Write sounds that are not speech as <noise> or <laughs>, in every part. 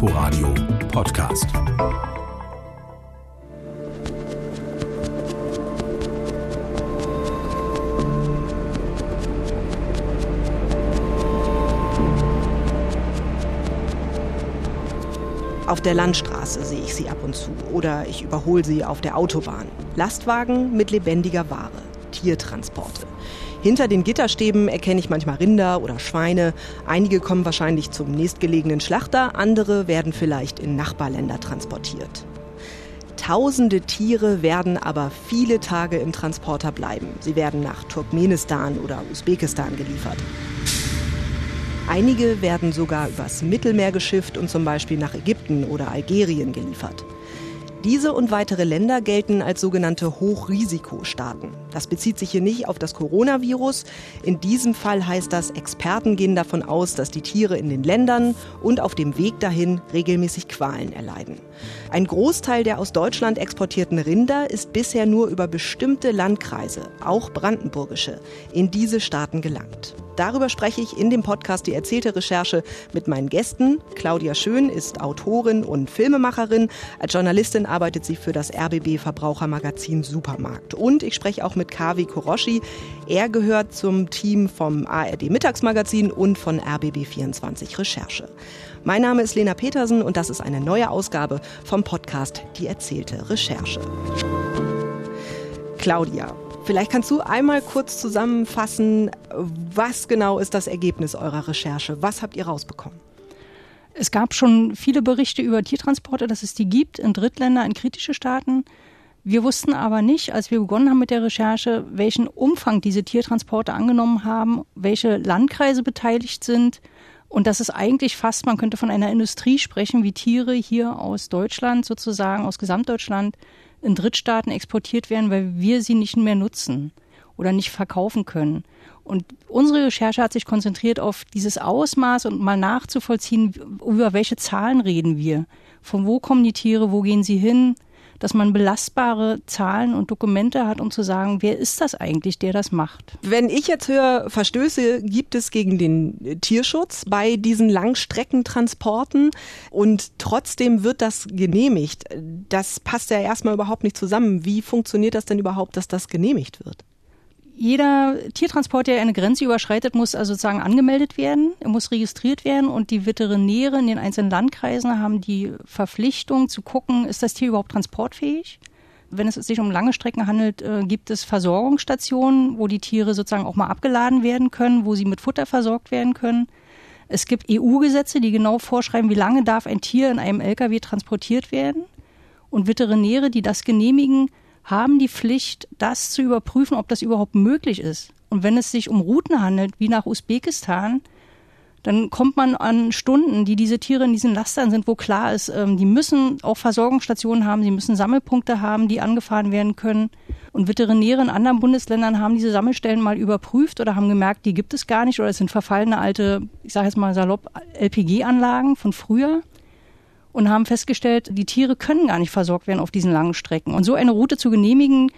Inforadio Podcast. Auf der Landstraße sehe ich sie ab und zu oder ich überhole sie auf der Autobahn. Lastwagen mit lebendiger Ware, Tiertransporte. Hinter den Gitterstäben erkenne ich manchmal Rinder oder Schweine. Einige kommen wahrscheinlich zum nächstgelegenen Schlachter, andere werden vielleicht in Nachbarländer transportiert. Tausende Tiere werden aber viele Tage im Transporter bleiben. Sie werden nach Turkmenistan oder Usbekistan geliefert. Einige werden sogar übers Mittelmeer geschifft und zum Beispiel nach Ägypten oder Algerien geliefert. Diese und weitere Länder gelten als sogenannte Hochrisikostaaten. Das bezieht sich hier nicht auf das Coronavirus. In diesem Fall heißt das, Experten gehen davon aus, dass die Tiere in den Ländern und auf dem Weg dahin regelmäßig Qualen erleiden. Ein Großteil der aus Deutschland exportierten Rinder ist bisher nur über bestimmte Landkreise, auch brandenburgische, in diese Staaten gelangt. Darüber spreche ich in dem Podcast Die erzählte Recherche mit meinen Gästen. Claudia Schön ist Autorin und Filmemacherin. Als Journalistin arbeitet sie für das RBB Verbrauchermagazin Supermarkt. Und ich spreche auch mit Kavi Koroshi. Er gehört zum Team vom ARD Mittagsmagazin und von RBB 24 Recherche. Mein Name ist Lena Petersen und das ist eine neue Ausgabe vom Podcast Die erzählte Recherche. Claudia, Vielleicht kannst du einmal kurz zusammenfassen, was genau ist das Ergebnis eurer Recherche? Was habt ihr rausbekommen? Es gab schon viele Berichte über Tiertransporte, dass es die gibt in Drittländer, in kritische Staaten. Wir wussten aber nicht, als wir begonnen haben mit der Recherche, welchen Umfang diese Tiertransporte angenommen haben, welche Landkreise beteiligt sind und dass es eigentlich fast, man könnte von einer Industrie sprechen, wie Tiere hier aus Deutschland sozusagen, aus Gesamtdeutschland in Drittstaaten exportiert werden, weil wir sie nicht mehr nutzen oder nicht verkaufen können. Und unsere Recherche hat sich konzentriert auf dieses Ausmaß und mal nachzuvollziehen, über welche Zahlen reden wir. Von wo kommen die Tiere, wo gehen sie hin, dass man belastbare Zahlen und Dokumente hat, um zu sagen, wer ist das eigentlich, der das macht. Wenn ich jetzt höre, Verstöße gibt es gegen den Tierschutz bei diesen Langstreckentransporten und trotzdem wird das genehmigt. Das passt ja erstmal überhaupt nicht zusammen. Wie funktioniert das denn überhaupt, dass das genehmigt wird? Jeder Tiertransport, der eine Grenze überschreitet, muss also sozusagen angemeldet werden, er muss registriert werden und die Veterinäre in den einzelnen Landkreisen haben die Verpflichtung zu gucken, ist das Tier überhaupt transportfähig? Wenn es sich um lange Strecken handelt, äh, gibt es Versorgungsstationen, wo die Tiere sozusagen auch mal abgeladen werden können, wo sie mit Futter versorgt werden können. Es gibt EU-Gesetze, die genau vorschreiben, wie lange darf ein Tier in einem Lkw transportiert werden. Und Veterinäre, die das genehmigen, haben die Pflicht, das zu überprüfen, ob das überhaupt möglich ist. Und wenn es sich um Routen handelt, wie nach Usbekistan, dann kommt man an Stunden, die diese Tiere in diesen Lastern sind, wo klar ist, ähm, die müssen auch Versorgungsstationen haben, sie müssen Sammelpunkte haben, die angefahren werden können. Und Veterinäre in anderen Bundesländern haben diese Sammelstellen mal überprüft oder haben gemerkt, die gibt es gar nicht oder es sind verfallene alte, ich sage jetzt mal salopp, LPG-Anlagen von früher und haben festgestellt, die Tiere können gar nicht versorgt werden auf diesen langen Strecken. Und so eine Route zu genehmigen,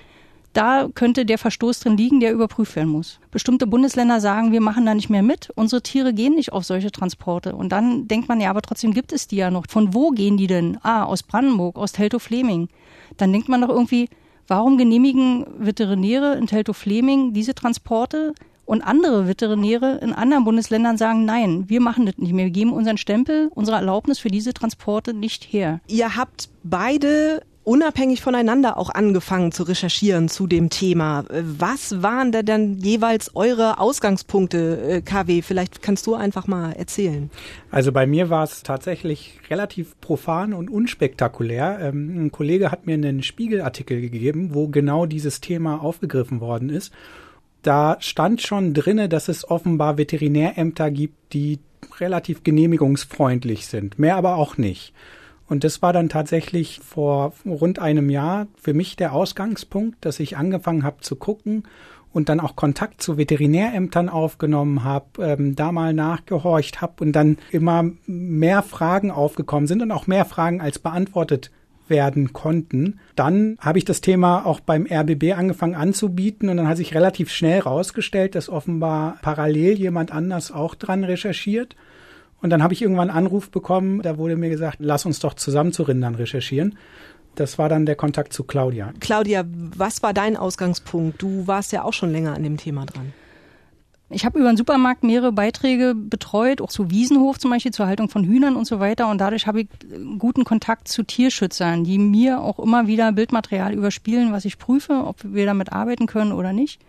da könnte der Verstoß drin liegen, der überprüft werden muss. Bestimmte Bundesländer sagen, wir machen da nicht mehr mit. Unsere Tiere gehen nicht auf solche Transporte. Und dann denkt man, ja, aber trotzdem gibt es die ja noch. Von wo gehen die denn? Ah, aus Brandenburg, aus Teltow-Fleming. Dann denkt man doch irgendwie, warum genehmigen Veterinäre in Teltow-Fleming diese Transporte? Und andere Veterinäre in anderen Bundesländern sagen, nein, wir machen das nicht mehr. Wir geben unseren Stempel, unsere Erlaubnis für diese Transporte nicht her. Ihr habt beide unabhängig voneinander auch angefangen zu recherchieren zu dem Thema. Was waren da dann jeweils eure Ausgangspunkte, äh, KW? Vielleicht kannst du einfach mal erzählen. Also bei mir war es tatsächlich relativ profan und unspektakulär. Ähm, ein Kollege hat mir einen Spiegelartikel gegeben, wo genau dieses Thema aufgegriffen worden ist da stand schon drinne, dass es offenbar Veterinärämter gibt, die relativ genehmigungsfreundlich sind. Mehr aber auch nicht. Und das war dann tatsächlich vor rund einem Jahr für mich der Ausgangspunkt, dass ich angefangen habe zu gucken und dann auch Kontakt zu Veterinärämtern aufgenommen habe, ähm, da mal nachgehorcht habe und dann immer mehr Fragen aufgekommen sind und auch mehr Fragen als beantwortet werden konnten. Dann habe ich das Thema auch beim RBB angefangen anzubieten und dann hat sich relativ schnell rausgestellt, dass offenbar parallel jemand anders auch dran recherchiert. Und dann habe ich irgendwann einen Anruf bekommen, da wurde mir gesagt, lass uns doch zusammen zu Rindern recherchieren. Das war dann der Kontakt zu Claudia. Claudia, was war dein Ausgangspunkt? Du warst ja auch schon länger an dem Thema dran. Ich habe über den Supermarkt mehrere Beiträge betreut, auch zu Wiesenhof zum Beispiel, zur Haltung von Hühnern und so weiter. Und dadurch habe ich guten Kontakt zu Tierschützern, die mir auch immer wieder Bildmaterial überspielen, was ich prüfe, ob wir damit arbeiten können oder nicht.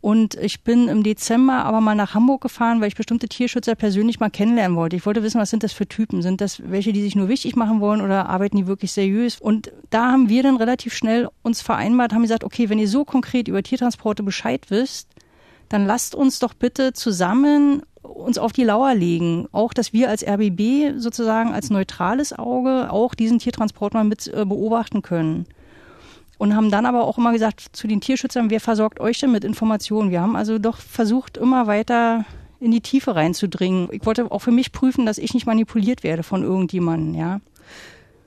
Und ich bin im Dezember aber mal nach Hamburg gefahren, weil ich bestimmte Tierschützer persönlich mal kennenlernen wollte. Ich wollte wissen, was sind das für Typen? Sind das welche, die sich nur wichtig machen wollen oder arbeiten die wirklich seriös? Und da haben wir dann relativ schnell uns vereinbart, haben gesagt, okay, wenn ihr so konkret über Tiertransporte Bescheid wisst, dann lasst uns doch bitte zusammen uns auf die Lauer legen. Auch, dass wir als RBB sozusagen als neutrales Auge auch diesen Tiertransport mal mit äh, beobachten können und haben dann aber auch immer gesagt zu den Tierschützern, wer versorgt euch denn mit Informationen? Wir haben also doch versucht, immer weiter in die Tiefe reinzudringen. Ich wollte auch für mich prüfen, dass ich nicht manipuliert werde von irgendjemandem, ja.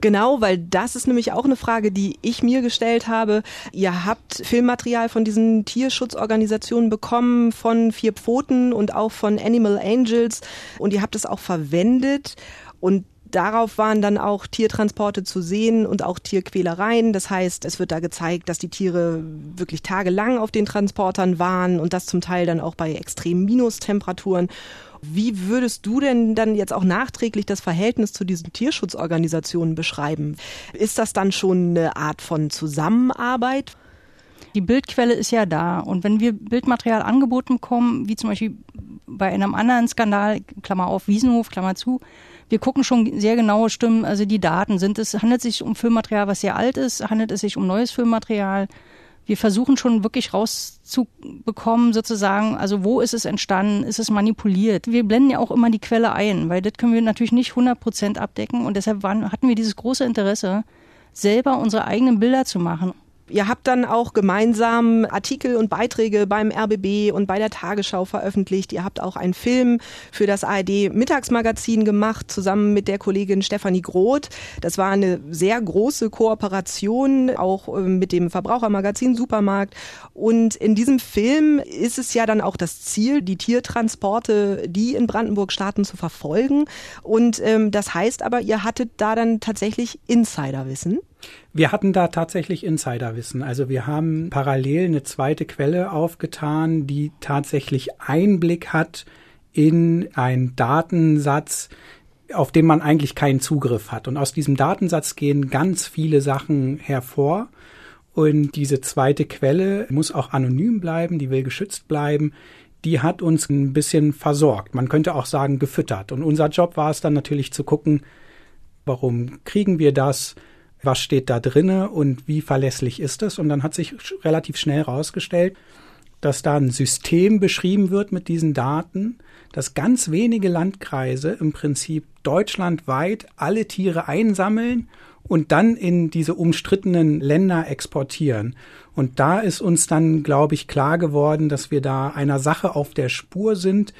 Genau, weil das ist nämlich auch eine Frage, die ich mir gestellt habe. Ihr habt Filmmaterial von diesen Tierschutzorganisationen bekommen, von Vier Pfoten und auch von Animal Angels und ihr habt es auch verwendet. Und darauf waren dann auch Tiertransporte zu sehen und auch Tierquälereien. Das heißt, es wird da gezeigt, dass die Tiere wirklich tagelang auf den Transportern waren und das zum Teil dann auch bei extremen Minustemperaturen. Wie würdest du denn dann jetzt auch nachträglich das Verhältnis zu diesen Tierschutzorganisationen beschreiben? Ist das dann schon eine Art von Zusammenarbeit? Die Bildquelle ist ja da. Und wenn wir Bildmaterial angeboten bekommen, wie zum Beispiel bei einem anderen Skandal, Klammer auf, Wiesenhof, Klammer zu, wir gucken schon sehr genau, stimmen also die Daten. Sind es, handelt es sich um Filmmaterial, was sehr alt ist? Handelt es sich um neues Filmmaterial? Wir versuchen schon wirklich rauszubekommen, sozusagen, also wo ist es entstanden? Ist es manipuliert? Wir blenden ja auch immer die Quelle ein, weil das können wir natürlich nicht 100 Prozent abdecken. Und deshalb waren, hatten wir dieses große Interesse, selber unsere eigenen Bilder zu machen. Ihr habt dann auch gemeinsam Artikel und Beiträge beim RBB und bei der Tagesschau veröffentlicht. Ihr habt auch einen Film für das ARD Mittagsmagazin gemacht, zusammen mit der Kollegin Stefanie Groth. Das war eine sehr große Kooperation, auch ähm, mit dem Verbrauchermagazin Supermarkt. Und in diesem Film ist es ja dann auch das Ziel, die Tiertransporte, die in Brandenburg starten, zu verfolgen. Und ähm, das heißt aber, ihr hattet da dann tatsächlich Insiderwissen. Wir hatten da tatsächlich Insiderwissen. Also wir haben parallel eine zweite Quelle aufgetan, die tatsächlich Einblick hat in einen Datensatz, auf den man eigentlich keinen Zugriff hat. Und aus diesem Datensatz gehen ganz viele Sachen hervor. Und diese zweite Quelle muss auch anonym bleiben, die will geschützt bleiben. Die hat uns ein bisschen versorgt. Man könnte auch sagen, gefüttert. Und unser Job war es dann natürlich zu gucken, warum kriegen wir das? Was steht da drinne und wie verlässlich ist es. Und dann hat sich relativ schnell herausgestellt, dass da ein System beschrieben wird mit diesen Daten, dass ganz wenige Landkreise im Prinzip deutschlandweit alle Tiere einsammeln und dann in diese umstrittenen Länder exportieren. Und da ist uns dann, glaube ich, klar geworden, dass wir da einer Sache auf der Spur sind,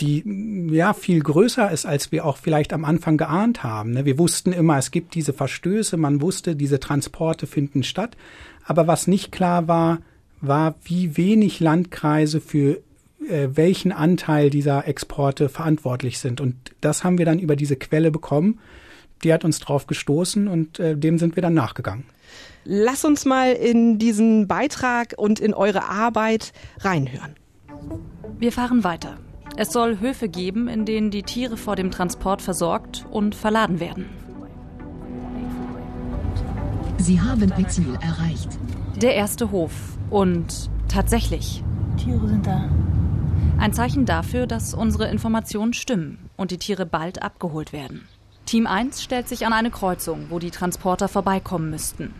die ja viel größer ist, als wir auch vielleicht am Anfang geahnt haben. Ne? Wir wussten immer, es gibt diese Verstöße, man wusste, diese Transporte finden statt. Aber was nicht klar war, war, wie wenig Landkreise für äh, welchen Anteil dieser Exporte verantwortlich sind. Und das haben wir dann über diese Quelle bekommen. Die hat uns drauf gestoßen und äh, dem sind wir dann nachgegangen. Lass uns mal in diesen Beitrag und in eure Arbeit reinhören. Wir fahren weiter. Es soll Höfe geben, in denen die Tiere vor dem Transport versorgt und verladen werden. Sie haben Ihr Ziel erreicht. Der erste Hof. Und tatsächlich. Tiere sind da. Ein Zeichen dafür, dass unsere Informationen stimmen und die Tiere bald abgeholt werden. Team 1 stellt sich an eine Kreuzung, wo die Transporter vorbeikommen müssten.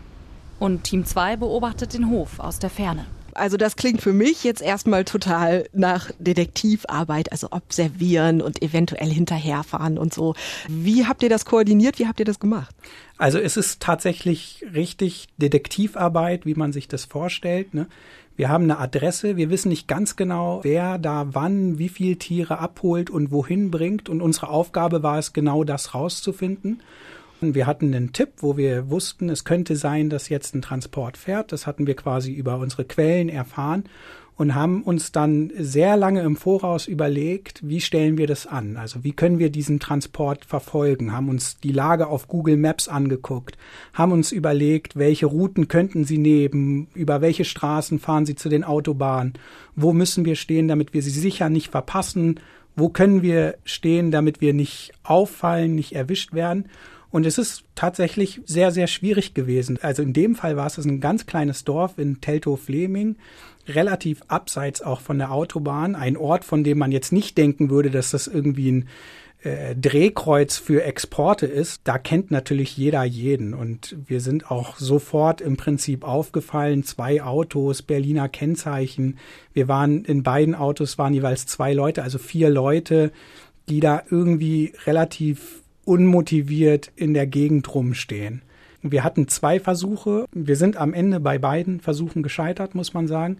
Und Team 2 beobachtet den Hof aus der Ferne. Also das klingt für mich jetzt erstmal total nach Detektivarbeit, also observieren und eventuell hinterherfahren und so. Wie habt ihr das koordiniert? Wie habt ihr das gemacht? Also es ist tatsächlich richtig Detektivarbeit, wie man sich das vorstellt. Ne? Wir haben eine Adresse, wir wissen nicht ganz genau, wer da wann, wie viel Tiere abholt und wohin bringt. Und unsere Aufgabe war es, genau das rauszufinden. Wir hatten einen Tipp, wo wir wussten, es könnte sein, dass jetzt ein Transport fährt. Das hatten wir quasi über unsere Quellen erfahren und haben uns dann sehr lange im Voraus überlegt, wie stellen wir das an? Also wie können wir diesen Transport verfolgen? Haben uns die Lage auf Google Maps angeguckt, haben uns überlegt, welche Routen könnten sie nehmen, über welche Straßen fahren sie zu den Autobahnen, wo müssen wir stehen, damit wir sie sicher nicht verpassen, wo können wir stehen, damit wir nicht auffallen, nicht erwischt werden. Und es ist tatsächlich sehr, sehr schwierig gewesen. Also in dem Fall war es ein ganz kleines Dorf in Teltow-Fleming relativ abseits auch von der Autobahn, ein Ort, von dem man jetzt nicht denken würde, dass das irgendwie ein äh, Drehkreuz für Exporte ist, da kennt natürlich jeder jeden. Und wir sind auch sofort im Prinzip aufgefallen. Zwei Autos, Berliner Kennzeichen. Wir waren in beiden Autos waren jeweils zwei Leute, also vier Leute, die da irgendwie relativ unmotiviert in der Gegend rumstehen. Wir hatten zwei Versuche. Wir sind am Ende bei beiden Versuchen gescheitert, muss man sagen.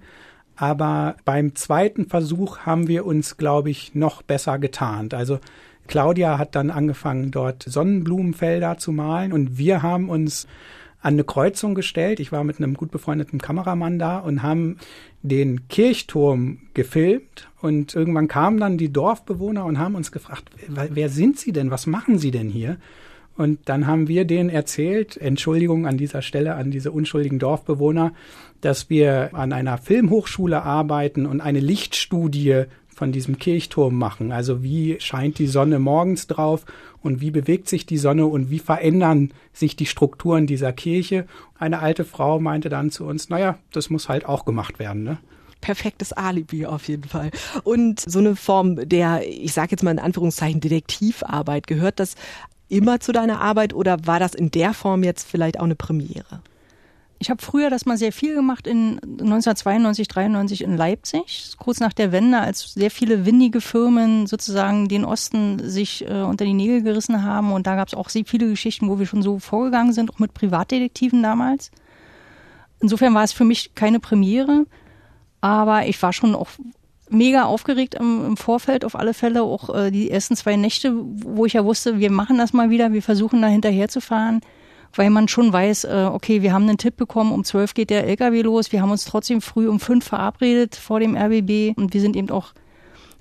Aber beim zweiten Versuch haben wir uns, glaube ich, noch besser getarnt. Also Claudia hat dann angefangen, dort Sonnenblumenfelder zu malen und wir haben uns an eine Kreuzung gestellt. Ich war mit einem gut befreundeten Kameramann da und haben den Kirchturm gefilmt und irgendwann kamen dann die Dorfbewohner und haben uns gefragt, wer sind Sie denn? Was machen Sie denn hier? Und dann haben wir denen erzählt, Entschuldigung an dieser Stelle an diese unschuldigen Dorfbewohner, dass wir an einer Filmhochschule arbeiten und eine Lichtstudie von diesem Kirchturm machen. Also wie scheint die Sonne morgens drauf und wie bewegt sich die Sonne und wie verändern sich die Strukturen dieser Kirche. Eine alte Frau meinte dann zu uns, naja, das muss halt auch gemacht werden. Ne? perfektes Alibi auf jeden Fall. Und so eine Form der, ich sage jetzt mal in Anführungszeichen, Detektivarbeit, gehört das immer zu deiner Arbeit oder war das in der Form jetzt vielleicht auch eine Premiere? Ich habe früher das mal sehr viel gemacht in 1992, 93 in Leipzig, kurz nach der Wende, als sehr viele windige Firmen sozusagen den Osten sich äh, unter die Nägel gerissen haben. Und da gab es auch sehr viele Geschichten, wo wir schon so vorgegangen sind, auch mit Privatdetektiven damals. Insofern war es für mich keine Premiere, aber ich war schon auch mega aufgeregt im, im, Vorfeld auf alle Fälle. Auch äh, die ersten zwei Nächte, wo ich ja wusste, wir machen das mal wieder, wir versuchen da hinterher zu fahren, weil man schon weiß, äh, okay, wir haben einen Tipp bekommen, um zwölf geht der LKW los, wir haben uns trotzdem früh um fünf verabredet vor dem RBB und wir sind eben auch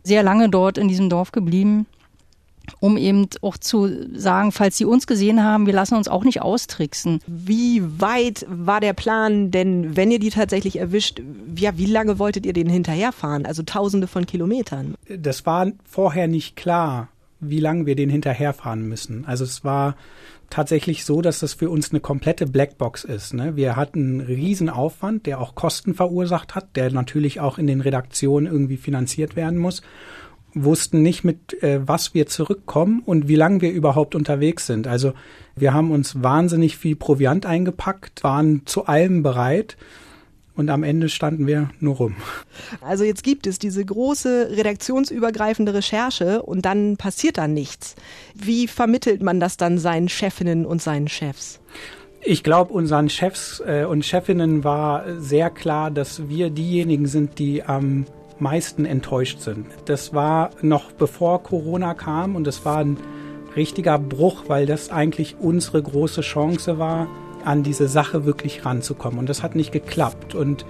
sehr lange dort in diesem Dorf geblieben um eben auch zu sagen, falls sie uns gesehen haben, wir lassen uns auch nicht austricksen. Wie weit war der Plan denn, wenn ihr die tatsächlich erwischt, ja, wie lange wolltet ihr denen hinterherfahren? Also tausende von Kilometern. Das war vorher nicht klar, wie lange wir den hinterherfahren müssen. Also es war tatsächlich so, dass das für uns eine komplette Blackbox ist. Ne? Wir hatten einen riesen Aufwand, der auch Kosten verursacht hat, der natürlich auch in den Redaktionen irgendwie finanziert werden muss wussten nicht, mit äh, was wir zurückkommen und wie lange wir überhaupt unterwegs sind. Also wir haben uns wahnsinnig viel Proviant eingepackt, waren zu allem bereit. Und am Ende standen wir nur rum. Also jetzt gibt es diese große redaktionsübergreifende Recherche und dann passiert da nichts. Wie vermittelt man das dann seinen Chefinnen und seinen Chefs? Ich glaube, unseren Chefs äh, und Chefinnen war sehr klar, dass wir diejenigen sind, die am meisten enttäuscht sind. Das war noch bevor Corona kam und es war ein richtiger Bruch, weil das eigentlich unsere große Chance war, an diese Sache wirklich ranzukommen. Und das hat nicht geklappt. Und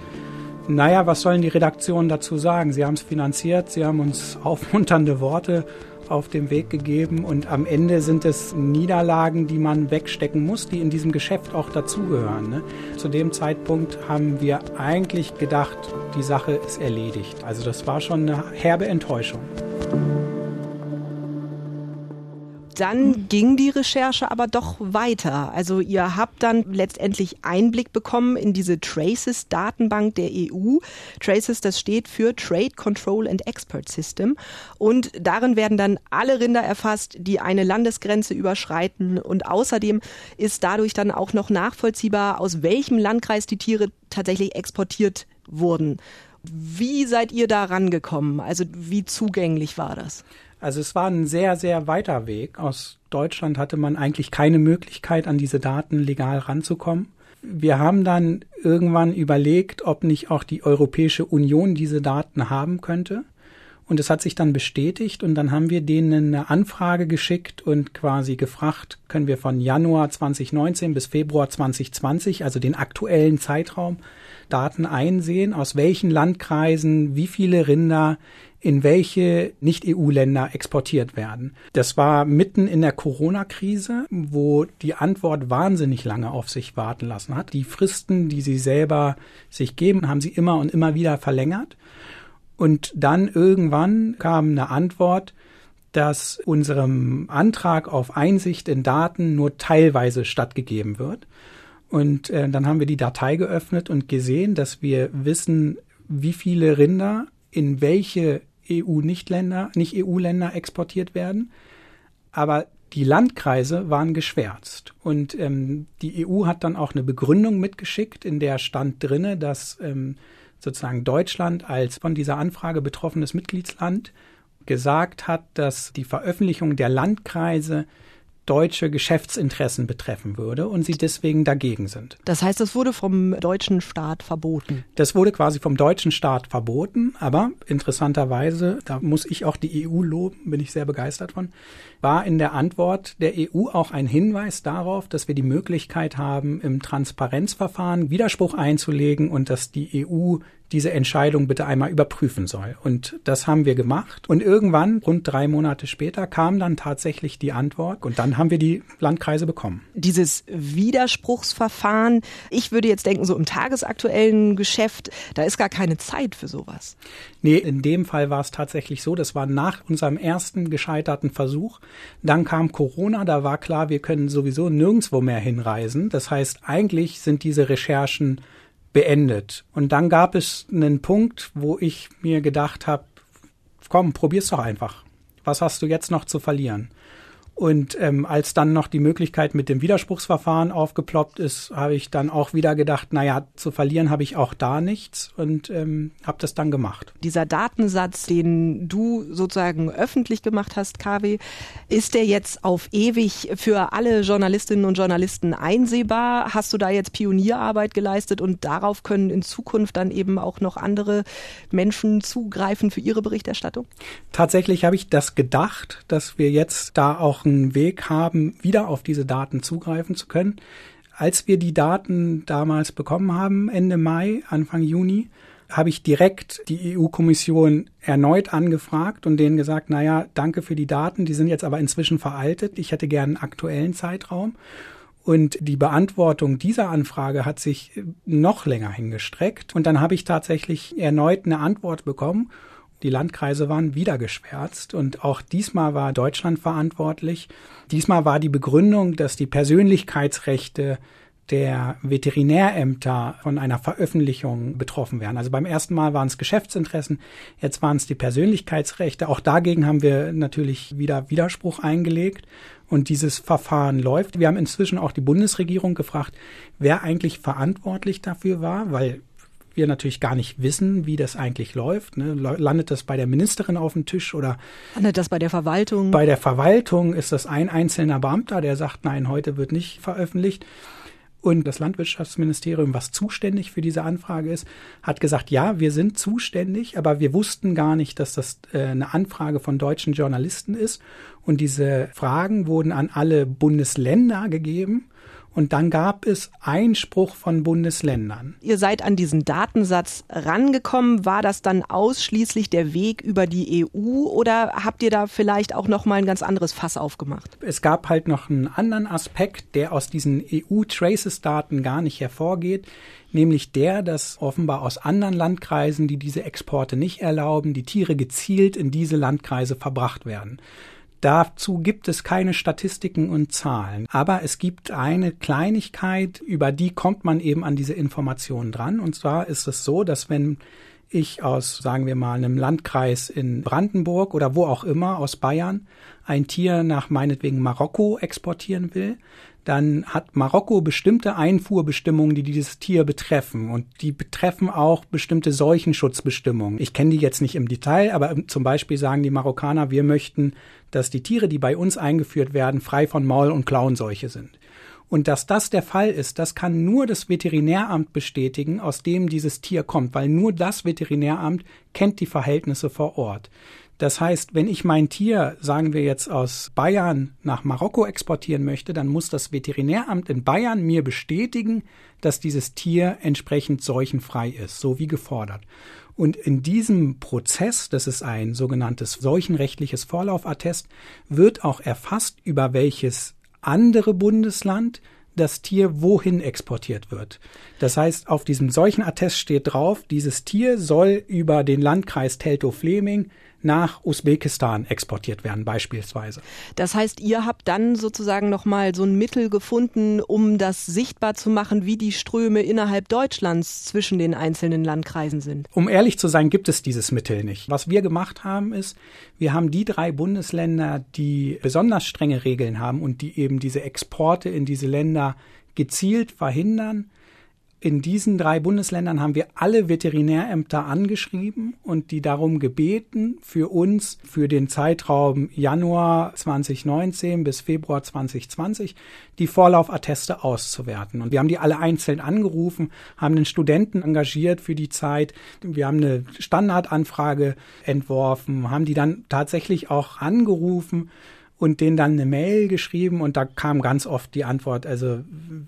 naja, was sollen die Redaktionen dazu sagen? Sie haben es finanziert, sie haben uns <laughs> aufmunternde Worte auf dem Weg gegeben und am Ende sind es Niederlagen, die man wegstecken muss, die in diesem Geschäft auch dazugehören. Ne? Zu dem Zeitpunkt haben wir eigentlich gedacht, die Sache ist erledigt. Also das war schon eine herbe Enttäuschung. Dann ging die Recherche aber doch weiter. Also ihr habt dann letztendlich Einblick bekommen in diese Traces-Datenbank der EU. Traces, das steht für Trade Control and Export System. Und darin werden dann alle Rinder erfasst, die eine Landesgrenze überschreiten. Und außerdem ist dadurch dann auch noch nachvollziehbar, aus welchem Landkreis die Tiere tatsächlich exportiert wurden. Wie seid ihr da rangekommen? Also wie zugänglich war das? Also es war ein sehr, sehr weiter Weg. Aus Deutschland hatte man eigentlich keine Möglichkeit, an diese Daten legal ranzukommen. Wir haben dann irgendwann überlegt, ob nicht auch die Europäische Union diese Daten haben könnte. Und es hat sich dann bestätigt und dann haben wir denen eine Anfrage geschickt und quasi gefragt, können wir von Januar 2019 bis Februar 2020, also den aktuellen Zeitraum, Daten einsehen, aus welchen Landkreisen wie viele Rinder in welche Nicht-EU-Länder exportiert werden. Das war mitten in der Corona-Krise, wo die Antwort wahnsinnig lange auf sich warten lassen hat. Die Fristen, die sie selber sich geben, haben sie immer und immer wieder verlängert. Und dann irgendwann kam eine Antwort, dass unserem Antrag auf Einsicht in Daten nur teilweise stattgegeben wird. Und äh, dann haben wir die Datei geöffnet und gesehen, dass wir wissen, wie viele Rinder in welche EU-Nicht-Länder, nicht EU-Länder exportiert werden. Aber die Landkreise waren geschwärzt. Und ähm, die EU hat dann auch eine Begründung mitgeschickt, in der stand drinne, dass ähm, sozusagen Deutschland als von dieser Anfrage betroffenes Mitgliedsland gesagt hat, dass die Veröffentlichung der Landkreise deutsche Geschäftsinteressen betreffen würde und sie deswegen dagegen sind. Das heißt, das wurde vom deutschen Staat verboten. Das wurde quasi vom deutschen Staat verboten, aber interessanterweise, da muss ich auch die EU loben, bin ich sehr begeistert von, war in der Antwort der EU auch ein Hinweis darauf, dass wir die Möglichkeit haben, im Transparenzverfahren Widerspruch einzulegen und dass die EU diese Entscheidung bitte einmal überprüfen soll. Und das haben wir gemacht. Und irgendwann, rund drei Monate später, kam dann tatsächlich die Antwort und dann haben wir die Landkreise bekommen. Dieses Widerspruchsverfahren, ich würde jetzt denken, so im tagesaktuellen Geschäft, da ist gar keine Zeit für sowas. Nee, in dem Fall war es tatsächlich so, das war nach unserem ersten gescheiterten Versuch. Dann kam Corona, da war klar, wir können sowieso nirgendwo mehr hinreisen. Das heißt, eigentlich sind diese Recherchen beendet. Und dann gab es einen Punkt, wo ich mir gedacht habe, komm, probier's doch einfach. Was hast du jetzt noch zu verlieren? Und ähm, als dann noch die Möglichkeit mit dem Widerspruchsverfahren aufgeploppt ist, habe ich dann auch wieder gedacht, naja, zu verlieren habe ich auch da nichts und ähm, habe das dann gemacht. Dieser Datensatz, den du sozusagen öffentlich gemacht hast, KW, ist der jetzt auf ewig für alle Journalistinnen und Journalisten einsehbar? Hast du da jetzt Pionierarbeit geleistet und darauf können in Zukunft dann eben auch noch andere Menschen zugreifen für ihre Berichterstattung? Tatsächlich habe ich das gedacht, dass wir jetzt da auch einen Weg haben, wieder auf diese Daten zugreifen zu können. Als wir die Daten damals bekommen haben, Ende Mai, Anfang Juni, habe ich direkt die EU-Kommission erneut angefragt und denen gesagt, naja, danke für die Daten, die sind jetzt aber inzwischen veraltet. Ich hätte gern einen aktuellen Zeitraum. Und die Beantwortung dieser Anfrage hat sich noch länger hingestreckt. Und dann habe ich tatsächlich erneut eine Antwort bekommen. Die Landkreise waren wieder geschwärzt und auch diesmal war Deutschland verantwortlich. Diesmal war die Begründung, dass die Persönlichkeitsrechte der Veterinärämter von einer Veröffentlichung betroffen wären. Also beim ersten Mal waren es Geschäftsinteressen, jetzt waren es die Persönlichkeitsrechte. Auch dagegen haben wir natürlich wieder Widerspruch eingelegt und dieses Verfahren läuft. Wir haben inzwischen auch die Bundesregierung gefragt, wer eigentlich verantwortlich dafür war, weil wir natürlich gar nicht wissen, wie das eigentlich läuft. Ne? Landet das bei der Ministerin auf dem Tisch oder landet das bei der Verwaltung? Bei der Verwaltung ist das ein einzelner Beamter, der sagt, nein, heute wird nicht veröffentlicht. Und das Landwirtschaftsministerium, was zuständig für diese Anfrage ist, hat gesagt, ja, wir sind zuständig, aber wir wussten gar nicht, dass das äh, eine Anfrage von deutschen Journalisten ist. Und diese Fragen wurden an alle Bundesländer gegeben. Und dann gab es Einspruch von Bundesländern. Ihr seid an diesen Datensatz rangekommen. War das dann ausschließlich der Weg über die EU oder habt ihr da vielleicht auch noch mal ein ganz anderes Fass aufgemacht? Es gab halt noch einen anderen Aspekt, der aus diesen EU-Traces-Daten gar nicht hervorgeht nämlich der, dass offenbar aus anderen Landkreisen, die diese Exporte nicht erlauben, die Tiere gezielt in diese Landkreise verbracht werden. Dazu gibt es keine Statistiken und Zahlen. Aber es gibt eine Kleinigkeit, über die kommt man eben an diese Informationen dran. Und zwar ist es so, dass wenn ich aus, sagen wir mal, einem Landkreis in Brandenburg oder wo auch immer aus Bayern ein Tier nach meinetwegen Marokko exportieren will, dann hat Marokko bestimmte Einfuhrbestimmungen, die dieses Tier betreffen. Und die betreffen auch bestimmte Seuchenschutzbestimmungen. Ich kenne die jetzt nicht im Detail, aber zum Beispiel sagen die Marokkaner, wir möchten, dass die Tiere, die bei uns eingeführt werden, frei von Maul- und Klauenseuche sind. Und dass das der Fall ist, das kann nur das Veterinäramt bestätigen, aus dem dieses Tier kommt, weil nur das Veterinäramt kennt die Verhältnisse vor Ort. Das heißt, wenn ich mein Tier, sagen wir jetzt aus Bayern nach Marokko exportieren möchte, dann muss das Veterinäramt in Bayern mir bestätigen, dass dieses Tier entsprechend seuchenfrei ist, so wie gefordert. Und in diesem Prozess, das ist ein sogenanntes seuchenrechtliches Vorlaufattest, wird auch erfasst, über welches andere Bundesland das Tier wohin exportiert wird. Das heißt, auf diesem Seuchenattest steht drauf, dieses Tier soll über den Landkreis Teltow-Fleming nach Usbekistan exportiert werden beispielsweise. Das heißt, ihr habt dann sozusagen nochmal so ein Mittel gefunden, um das sichtbar zu machen, wie die Ströme innerhalb Deutschlands zwischen den einzelnen Landkreisen sind. Um ehrlich zu sein, gibt es dieses Mittel nicht. Was wir gemacht haben, ist, wir haben die drei Bundesländer, die besonders strenge Regeln haben und die eben diese Exporte in diese Länder gezielt verhindern, in diesen drei Bundesländern haben wir alle Veterinärämter angeschrieben und die darum gebeten, für uns für den Zeitraum Januar 2019 bis Februar 2020 die Vorlaufatteste auszuwerten. Und wir haben die alle einzeln angerufen, haben einen Studenten engagiert für die Zeit. Wir haben eine Standardanfrage entworfen, haben die dann tatsächlich auch angerufen und denen dann eine Mail geschrieben und da kam ganz oft die Antwort, also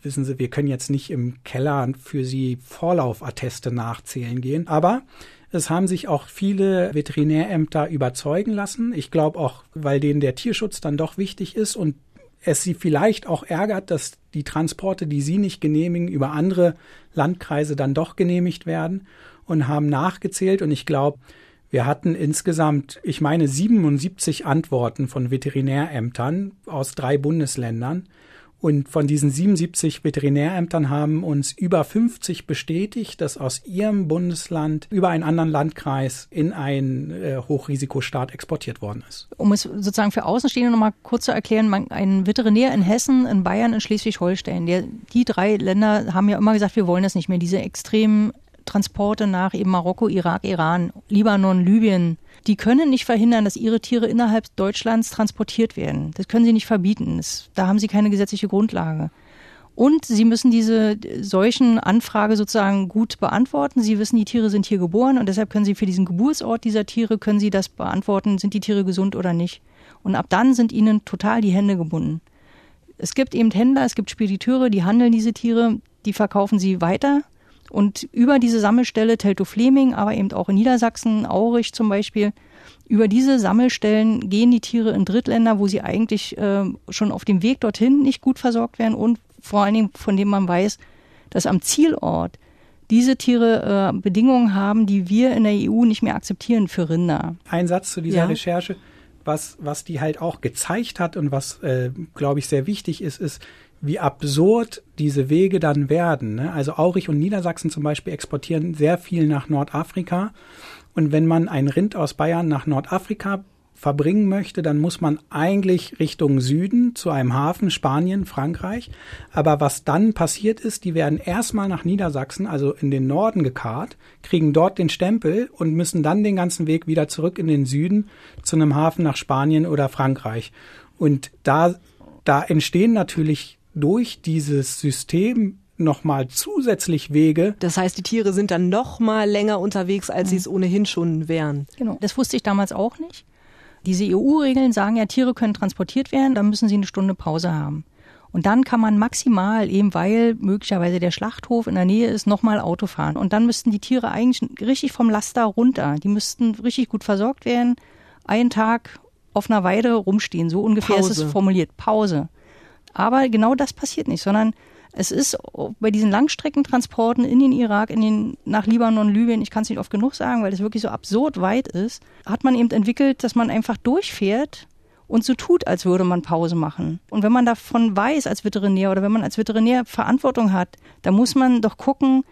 wissen Sie, wir können jetzt nicht im Keller für Sie Vorlaufatteste nachzählen gehen, aber es haben sich auch viele Veterinärämter überzeugen lassen. Ich glaube auch, weil denen der Tierschutz dann doch wichtig ist und es sie vielleicht auch ärgert, dass die Transporte, die sie nicht genehmigen, über andere Landkreise dann doch genehmigt werden und haben nachgezählt. Und ich glaube, wir hatten insgesamt, ich meine, 77 Antworten von Veterinärämtern aus drei Bundesländern. Und von diesen 77 Veterinärämtern haben uns über 50 bestätigt, dass aus ihrem Bundesland über einen anderen Landkreis in einen äh, Hochrisikostaat exportiert worden ist. Um es sozusagen für Außenstehende nochmal kurz zu erklären, man, ein Veterinär in Hessen, in Bayern, in Schleswig-Holstein, die drei Länder haben ja immer gesagt, wir wollen das nicht mehr, diese extremen Transporte nach eben Marokko, Irak, Iran, Libanon, Libyen, die können nicht verhindern, dass ihre Tiere innerhalb Deutschlands transportiert werden. Das können sie nicht verbieten. Das, da haben sie keine gesetzliche Grundlage. Und sie müssen diese solchen Anfrage sozusagen gut beantworten. Sie wissen, die Tiere sind hier geboren und deshalb können sie für diesen Geburtsort dieser Tiere, können sie das beantworten, sind die Tiere gesund oder nicht. Und ab dann sind ihnen total die Hände gebunden. Es gibt eben Händler, es gibt Spediteure, die handeln diese Tiere, die verkaufen sie weiter und über diese Sammelstelle Teltow-Fleming, aber eben auch in Niedersachsen, Aurich zum Beispiel, über diese Sammelstellen gehen die Tiere in Drittländer, wo sie eigentlich äh, schon auf dem Weg dorthin nicht gut versorgt werden und vor allen Dingen von dem man weiß, dass am Zielort diese Tiere äh, Bedingungen haben, die wir in der EU nicht mehr akzeptieren für Rinder. Ein Satz zu dieser ja. Recherche, was, was die halt auch gezeigt hat und was, äh, glaube ich, sehr wichtig ist, ist, wie absurd diese Wege dann werden. Ne? Also Aurich und Niedersachsen zum Beispiel exportieren sehr viel nach Nordafrika. Und wenn man ein Rind aus Bayern nach Nordafrika verbringen möchte, dann muss man eigentlich Richtung Süden zu einem Hafen, Spanien, Frankreich. Aber was dann passiert ist, die werden erstmal nach Niedersachsen, also in den Norden gekarrt, kriegen dort den Stempel und müssen dann den ganzen Weg wieder zurück in den Süden zu einem Hafen nach Spanien oder Frankreich. Und da, da entstehen natürlich durch dieses System nochmal zusätzlich Wege. Das heißt, die Tiere sind dann nochmal länger unterwegs, als mhm. sie es ohnehin schon wären. Genau, das wusste ich damals auch nicht. Diese EU-Regeln sagen ja, Tiere können transportiert werden, dann müssen sie eine Stunde Pause haben. Und dann kann man maximal, eben weil möglicherweise der Schlachthof in der Nähe ist, nochmal Auto fahren. Und dann müssten die Tiere eigentlich richtig vom Laster runter. Die müssten richtig gut versorgt werden. Einen Tag auf einer Weide rumstehen. So ungefähr Pause. ist es formuliert. Pause. Aber genau das passiert nicht, sondern es ist bei diesen Langstreckentransporten in den Irak, in den, nach Libanon, Libyen, ich kann es nicht oft genug sagen, weil es wirklich so absurd weit ist, hat man eben entwickelt, dass man einfach durchfährt und so tut, als würde man Pause machen. Und wenn man davon weiß als Veterinär oder wenn man als Veterinär Verantwortung hat, dann muss man doch gucken,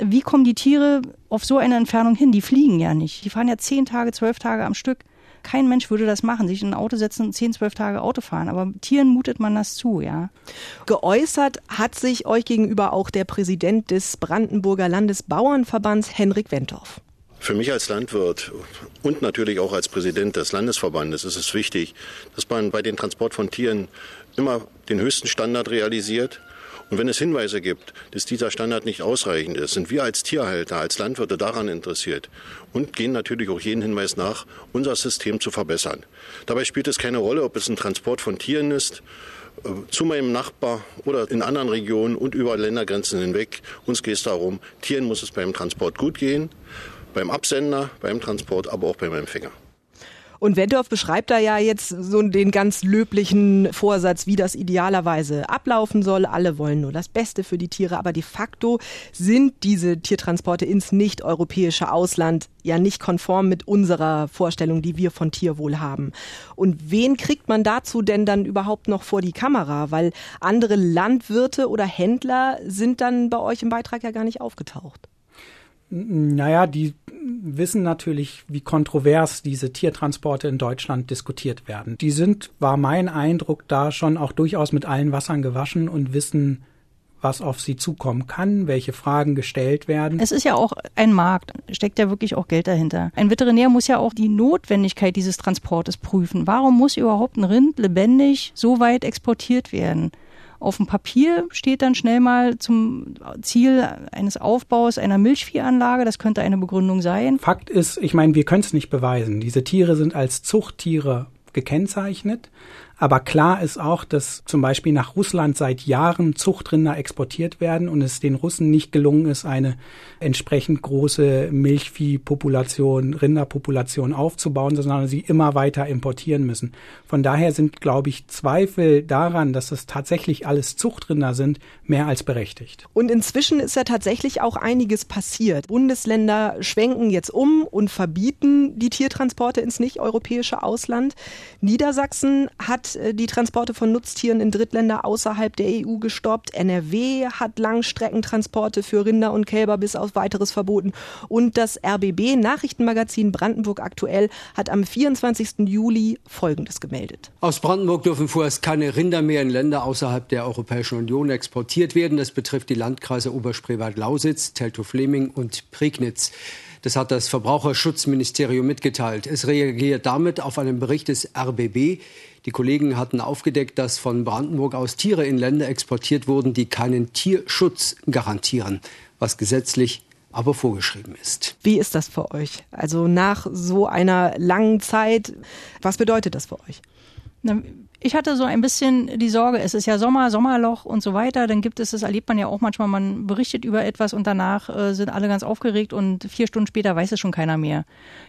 wie kommen die Tiere auf so eine Entfernung hin? Die fliegen ja nicht. Die fahren ja zehn Tage, zwölf Tage am Stück. Kein Mensch würde das machen, sich in ein Auto setzen und 10, 12 Tage Auto fahren. Aber Tieren mutet man das zu, ja. Geäußert hat sich euch gegenüber auch der Präsident des Brandenburger Landesbauernverbands, Henrik Wentorf. Für mich als Landwirt und natürlich auch als Präsident des Landesverbandes ist es wichtig, dass man bei dem Transport von Tieren immer den höchsten Standard realisiert Und wenn es Hinweise gibt, dass dieser Standard nicht ausreichend ist, sind wir als Tierhalter, als Landwirte daran interessiert und gehen natürlich auch jeden Hinweis nach, unser System zu verbessern. Dabei spielt es keine Rolle, ob es ein Transport von Tieren ist, äh, zu meinem Nachbar oder in anderen Regionen und über Ländergrenzen hinweg. Uns geht es darum, Tieren muss es beim Transport gut gehen, beim Absender, beim Transport, aber auch beim Empfänger. Und Wendorf beschreibt da ja jetzt so den ganz löblichen Vorsatz, wie das idealerweise ablaufen soll. Alle wollen nur das Beste für die Tiere, aber de facto sind diese Tiertransporte ins nicht-europäische Ausland ja nicht konform mit unserer Vorstellung, die wir von Tierwohl haben. Und wen kriegt man dazu denn dann überhaupt noch vor die Kamera? Weil andere Landwirte oder Händler sind dann bei euch im Beitrag ja gar nicht aufgetaucht. Naja, die wissen natürlich, wie kontrovers diese Tiertransporte in Deutschland diskutiert werden. Die sind, war mein Eindruck, da schon auch durchaus mit allen Wassern gewaschen und wissen, was auf sie zukommen kann, welche Fragen gestellt werden. Es ist ja auch ein Markt, steckt ja wirklich auch Geld dahinter. Ein Veterinär muss ja auch die Notwendigkeit dieses Transportes prüfen. Warum muss überhaupt ein Rind lebendig so weit exportiert werden? Auf dem Papier steht dann schnell mal zum Ziel eines Aufbaus einer Milchviehanlage. Das könnte eine Begründung sein. Fakt ist, ich meine, wir können es nicht beweisen. Diese Tiere sind als Zuchttiere gekennzeichnet. Aber klar ist auch, dass zum Beispiel nach Russland seit Jahren Zuchtrinder exportiert werden und es den Russen nicht gelungen ist, eine entsprechend große Milchviehpopulation, Rinderpopulation aufzubauen, sondern sie immer weiter importieren müssen. Von daher sind, glaube ich, Zweifel daran, dass es tatsächlich alles Zuchtrinder sind, mehr als berechtigt. Und inzwischen ist ja tatsächlich auch einiges passiert. Bundesländer schwenken jetzt um und verbieten die Tiertransporte ins nicht-europäische Ausland. Niedersachsen hat äh, die Transporte von Nutztieren in Drittländer außerhalb der EU gestoppt. NRW hat Langstreckentransporte für Rinder und Kälber bis auf weiteres verboten. Und das RBB Nachrichtenmagazin Brandenburg aktuell hat am 24. Juli Folgendes gemeldet. Aus Brandenburg dürfen vorerst keine Rinder mehr in Länder außerhalb der Europäischen Union exportiert werden. Das betrifft die Landkreise Oberspreewald-Lausitz, Teltow-Fleming und Prignitz. Das hat das Verbraucherschutzministerium mitgeteilt. Es reagiert damit auf einen Bericht des RBB. Die Kollegen hatten aufgedeckt, dass von Brandenburg aus Tiere in Länder exportiert wurden, die keinen Tierschutz garantieren, was gesetzlich aber vorgeschrieben ist. Wie ist das für euch? Also nach so einer langen Zeit, was bedeutet das für euch? Na, ich hatte so ein bisschen die Sorge, es ist ja Sommer, Sommerloch und so weiter. Dann gibt es, das erlebt man ja auch manchmal, man berichtet über etwas und danach äh, sind alle ganz aufgeregt und vier Stunden später weiß es schon keiner mehr.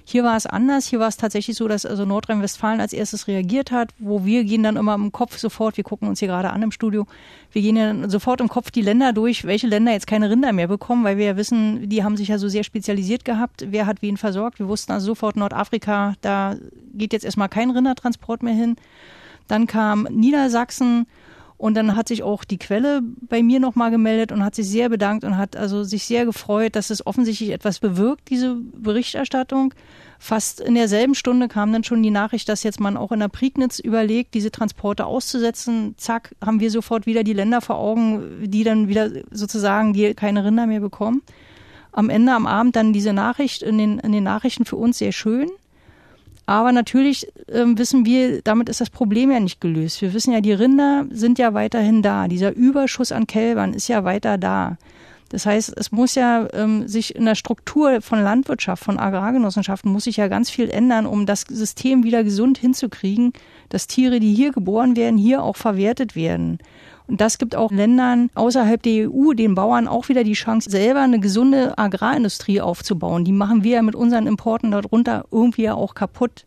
Hier war es anders. Hier war es tatsächlich so, dass also Nordrhein-Westfalen als erstes reagiert hat, wo wir gehen dann immer im Kopf sofort, wir gucken uns hier gerade an im Studio, wir gehen dann sofort im Kopf die Länder durch, welche Länder jetzt keine Rinder mehr bekommen, weil wir ja wissen, die haben sich ja so sehr spezialisiert gehabt. Wer hat wen versorgt? Wir wussten also sofort Nordafrika, da geht jetzt erstmal kein Rindertransport mehr hin. Dann kam Niedersachsen und dann hat sich auch die Quelle bei mir nochmal gemeldet und hat sich sehr bedankt und hat also sich sehr gefreut, dass es offensichtlich etwas bewirkt, diese Berichterstattung. Fast in derselben Stunde kam dann schon die Nachricht, dass jetzt man auch in der Prignitz überlegt, diese Transporte auszusetzen. Zack, haben wir sofort wieder die Länder vor Augen, die dann wieder sozusagen die keine Rinder mehr bekommen. Am Ende am Abend dann diese Nachricht in den, in den Nachrichten für uns sehr schön. Aber natürlich ähm, wissen wir, damit ist das Problem ja nicht gelöst. Wir wissen ja, die Rinder sind ja weiterhin da. Dieser Überschuss an Kälbern ist ja weiter da. Das heißt, es muss ja ähm, sich in der Struktur von Landwirtschaft, von Agrargenossenschaften, muss sich ja ganz viel ändern, um das System wieder gesund hinzukriegen, dass Tiere, die hier geboren werden, hier auch verwertet werden. Und das gibt auch Ländern außerhalb der EU, den Bauern auch wieder die Chance, selber eine gesunde Agrarindustrie aufzubauen. Die machen wir ja mit unseren Importen darunter irgendwie ja auch kaputt.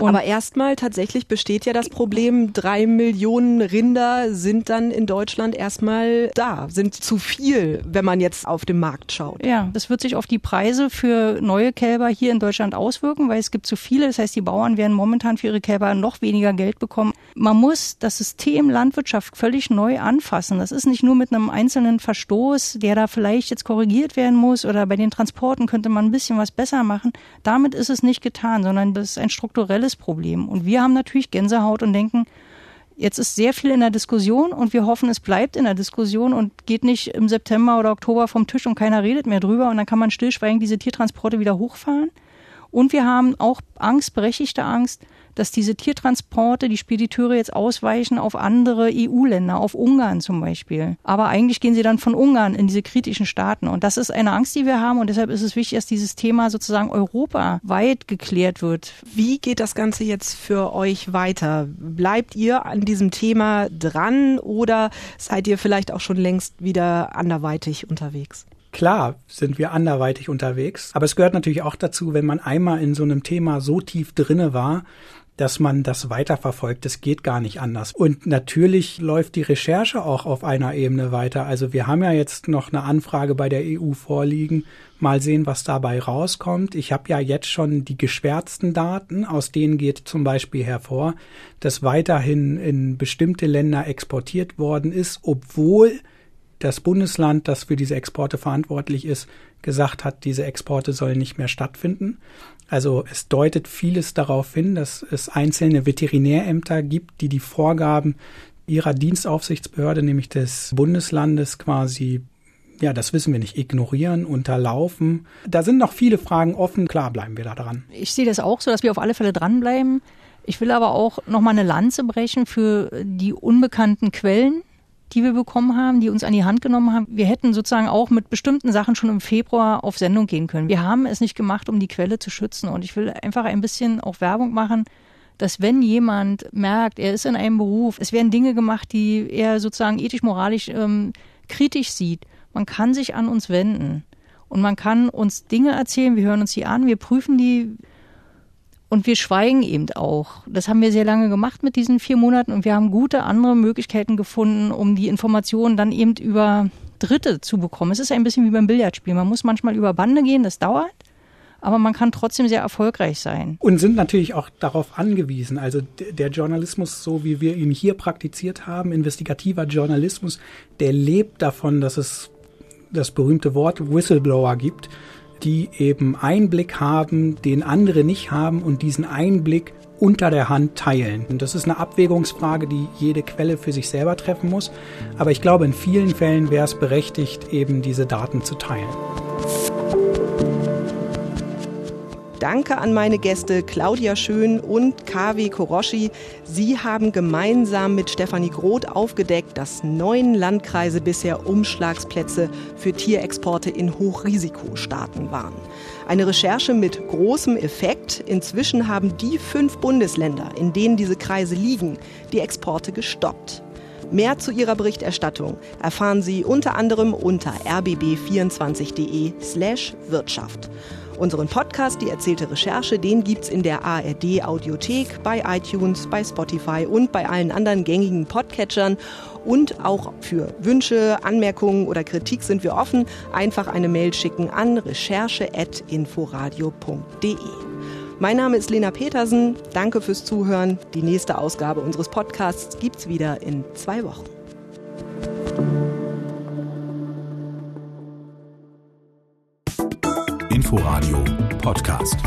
Und Aber erstmal tatsächlich besteht ja das Problem, drei Millionen Rinder sind dann in Deutschland erstmal da, sind zu viel, wenn man jetzt auf den Markt schaut. Ja, das wird sich auf die Preise für neue Kälber hier in Deutschland auswirken, weil es gibt zu viele. Das heißt, die Bauern werden momentan für ihre Kälber noch weniger Geld bekommen. Man muss das System Landwirtschaft völlig neu anfassen. Das ist nicht nur mit einem einzelnen Verstoß, der da vielleicht jetzt korrigiert werden muss oder bei den Transporten könnte man ein bisschen was besser machen. Damit ist es nicht getan, sondern das ist ein strukturelles strukturelles Problem. Und wir haben natürlich Gänsehaut und denken, jetzt ist sehr viel in der Diskussion und wir hoffen, es bleibt in der Diskussion und geht nicht im September oder Oktober vom Tisch und keiner redet mehr drüber und dann kann man stillschweigend diese Tiertransporte wieder hochfahren. Und wir haben auch Angst, berechtigte Angst, dass diese Tiertransporte, die Spediteure jetzt ausweichen auf andere EU-Länder, auf Ungarn zum Beispiel. Aber eigentlich gehen sie dann von Ungarn in diese kritischen Staaten. Und das ist eine Angst, die wir haben. Und deshalb ist es wichtig, dass dieses Thema sozusagen europaweit geklärt wird. Wie geht das Ganze jetzt für euch weiter? Bleibt ihr an diesem Thema dran oder seid ihr vielleicht auch schon längst wieder anderweitig unterwegs? Klar sind wir anderweitig unterwegs, aber es gehört natürlich auch dazu, wenn man einmal in so einem Thema so tief drinne war, dass man das weiterverfolgt. Das geht gar nicht anders. Und natürlich läuft die Recherche auch auf einer Ebene weiter. Also wir haben ja jetzt noch eine Anfrage bei der EU vorliegen. Mal sehen, was dabei rauskommt. Ich habe ja jetzt schon die geschwärzten Daten, aus denen geht zum Beispiel hervor, dass weiterhin in bestimmte Länder exportiert worden ist, obwohl das Bundesland, das für diese Exporte verantwortlich ist, gesagt hat, diese Exporte sollen nicht mehr stattfinden. Also es deutet vieles darauf hin, dass es einzelne Veterinärämter gibt, die die Vorgaben ihrer Dienstaufsichtsbehörde, nämlich des Bundeslandes quasi ja, das wissen wir nicht, ignorieren, unterlaufen. Da sind noch viele Fragen offen. Klar bleiben wir da dran. Ich sehe das auch so, dass wir auf alle Fälle dranbleiben. Ich will aber auch nochmal eine Lanze brechen für die unbekannten Quellen die wir bekommen haben, die uns an die Hand genommen haben. Wir hätten sozusagen auch mit bestimmten Sachen schon im Februar auf Sendung gehen können. Wir haben es nicht gemacht, um die Quelle zu schützen. Und ich will einfach ein bisschen auch Werbung machen, dass wenn jemand merkt, er ist in einem Beruf, es werden Dinge gemacht, die er sozusagen ethisch-moralisch ähm, kritisch sieht, man kann sich an uns wenden. Und man kann uns Dinge erzählen, wir hören uns die an, wir prüfen die, und wir schweigen eben auch. Das haben wir sehr lange gemacht mit diesen vier Monaten und wir haben gute andere Möglichkeiten gefunden, um die Informationen dann eben über Dritte zu bekommen. Es ist ein bisschen wie beim Billardspiel. Man muss manchmal über Bande gehen, das dauert. Aber man kann trotzdem sehr erfolgreich sein. Und sind natürlich auch darauf angewiesen. Also der Journalismus, so wie wir ihn hier praktiziert haben, investigativer Journalismus, der lebt davon, dass es das berühmte Wort Whistleblower gibt die eben Einblick haben, den andere nicht haben und diesen Einblick unter der Hand teilen. Und das ist eine Abwägungsfrage, die jede Quelle für sich selber treffen muss. Aber ich glaube, in vielen Fällen wäre es berechtigt, eben diese Daten zu teilen. Danke an meine Gäste Claudia Schön und KW Koroschi. Sie haben gemeinsam mit Stefanie Groth aufgedeckt, dass neun Landkreise bisher Umschlagsplätze für Tierexporte in Hochrisikostaaten waren. Eine Recherche mit großem Effekt. Inzwischen haben die fünf Bundesländer, in denen diese Kreise liegen, die Exporte gestoppt. Mehr zu ihrer Berichterstattung erfahren Sie unter anderem unter rbb24.de slash Wirtschaft. Unseren Podcast, die erzählte Recherche, den gibt's in der ARD Audiothek, bei iTunes, bei Spotify und bei allen anderen gängigen Podcatchern. Und auch für Wünsche, Anmerkungen oder Kritik sind wir offen. Einfach eine Mail schicken an recherche.inforadio.de. Mein Name ist Lena Petersen. Danke fürs Zuhören. Die nächste Ausgabe unseres Podcasts gibt's wieder in zwei Wochen. Inforadio Podcast.